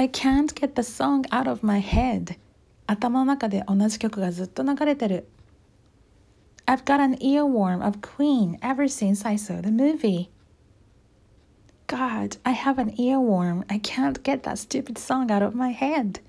I can't get the song out of my head. 頭の中で同じ曲がずっと流れてる。I've got an earworm of Queen ever since I saw the movie. God, I have an earworm. I can't get that stupid song out of my head.